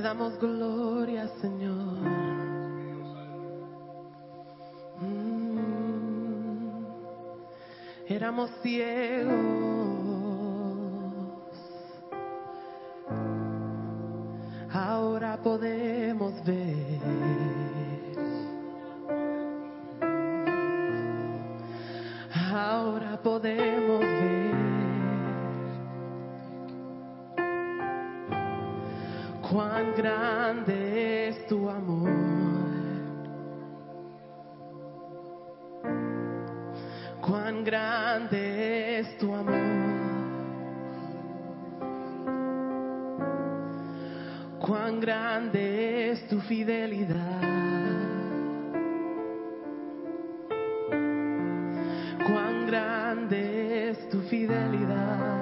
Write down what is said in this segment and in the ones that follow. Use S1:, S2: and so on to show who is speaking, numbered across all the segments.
S1: damos gloria, Señor. Mm. Éramos ciegos. Cuán grande es tu amor. Cuán grande es tu amor. Cuán grande es tu fidelidad. Cuán grande es tu fidelidad.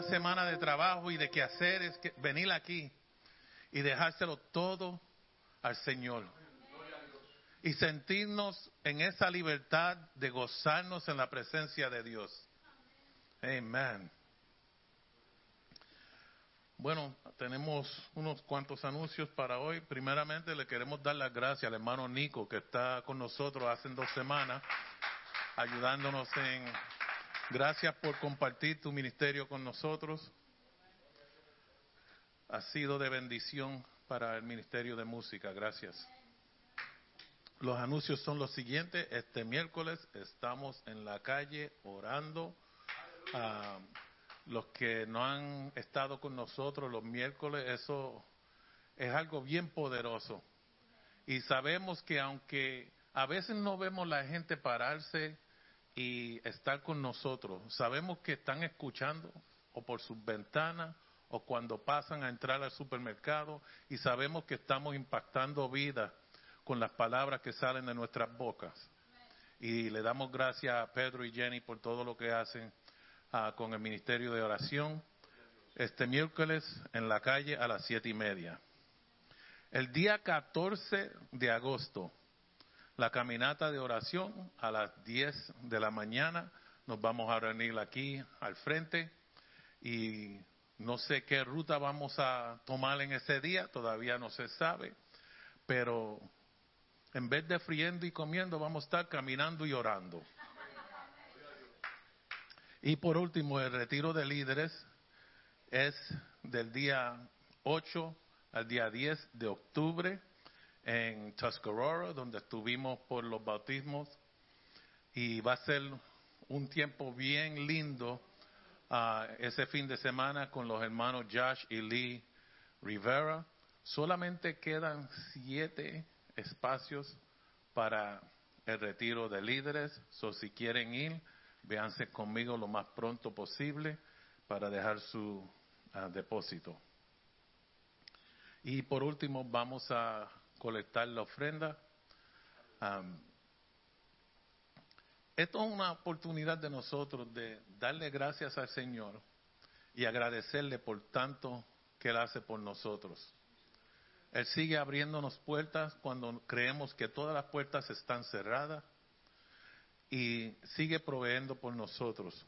S2: Una semana de trabajo y de qué hacer es que venir aquí y dejárselo todo al Señor. Y sentirnos en esa libertad de gozarnos en la presencia de Dios. Amén. Bueno, tenemos unos cuantos anuncios para hoy. Primeramente, le queremos dar las gracias al hermano Nico, que está con nosotros hace dos semanas, ayudándonos en... Gracias por compartir tu ministerio con nosotros. Ha sido de bendición para el Ministerio de Música. Gracias. Los anuncios son los siguientes. Este miércoles estamos en la calle orando. Ah, los que no han estado con nosotros los miércoles, eso es algo bien poderoso. Y sabemos que aunque a veces no vemos la gente pararse y estar con nosotros, sabemos que están escuchando o por sus ventanas o cuando pasan a entrar al supermercado y sabemos que estamos impactando vidas con las palabras que salen de nuestras bocas. Y le damos gracias a Pedro y Jenny por todo lo que hacen ah, con el Ministerio de Oración este miércoles en la calle a las siete y media. El día 14 de agosto, la caminata de oración a las 10 de la mañana. Nos vamos a reunir aquí al frente y no sé qué ruta vamos a tomar en ese día, todavía no se sabe, pero en vez de friendo y comiendo, vamos a estar caminando y orando. Y por último, el retiro de líderes es del día 8 al día 10 de octubre en Tuscarora, donde estuvimos por los bautismos. Y va a ser un tiempo bien lindo ah, ese fin de semana con los hermanos Josh y Lee Rivera. Solamente quedan siete espacios para el retiro de líderes. So, si quieren ir, véanse conmigo lo más pronto posible para dejar su ah, depósito. Y por último, vamos a colectar la ofrenda. Am, esto es una oportunidad de nosotros de darle gracias al Señor y agradecerle por tanto que Él hace por nosotros. Él sigue abriéndonos puertas cuando creemos que todas las puertas están cerradas y sigue proveyendo por nosotros.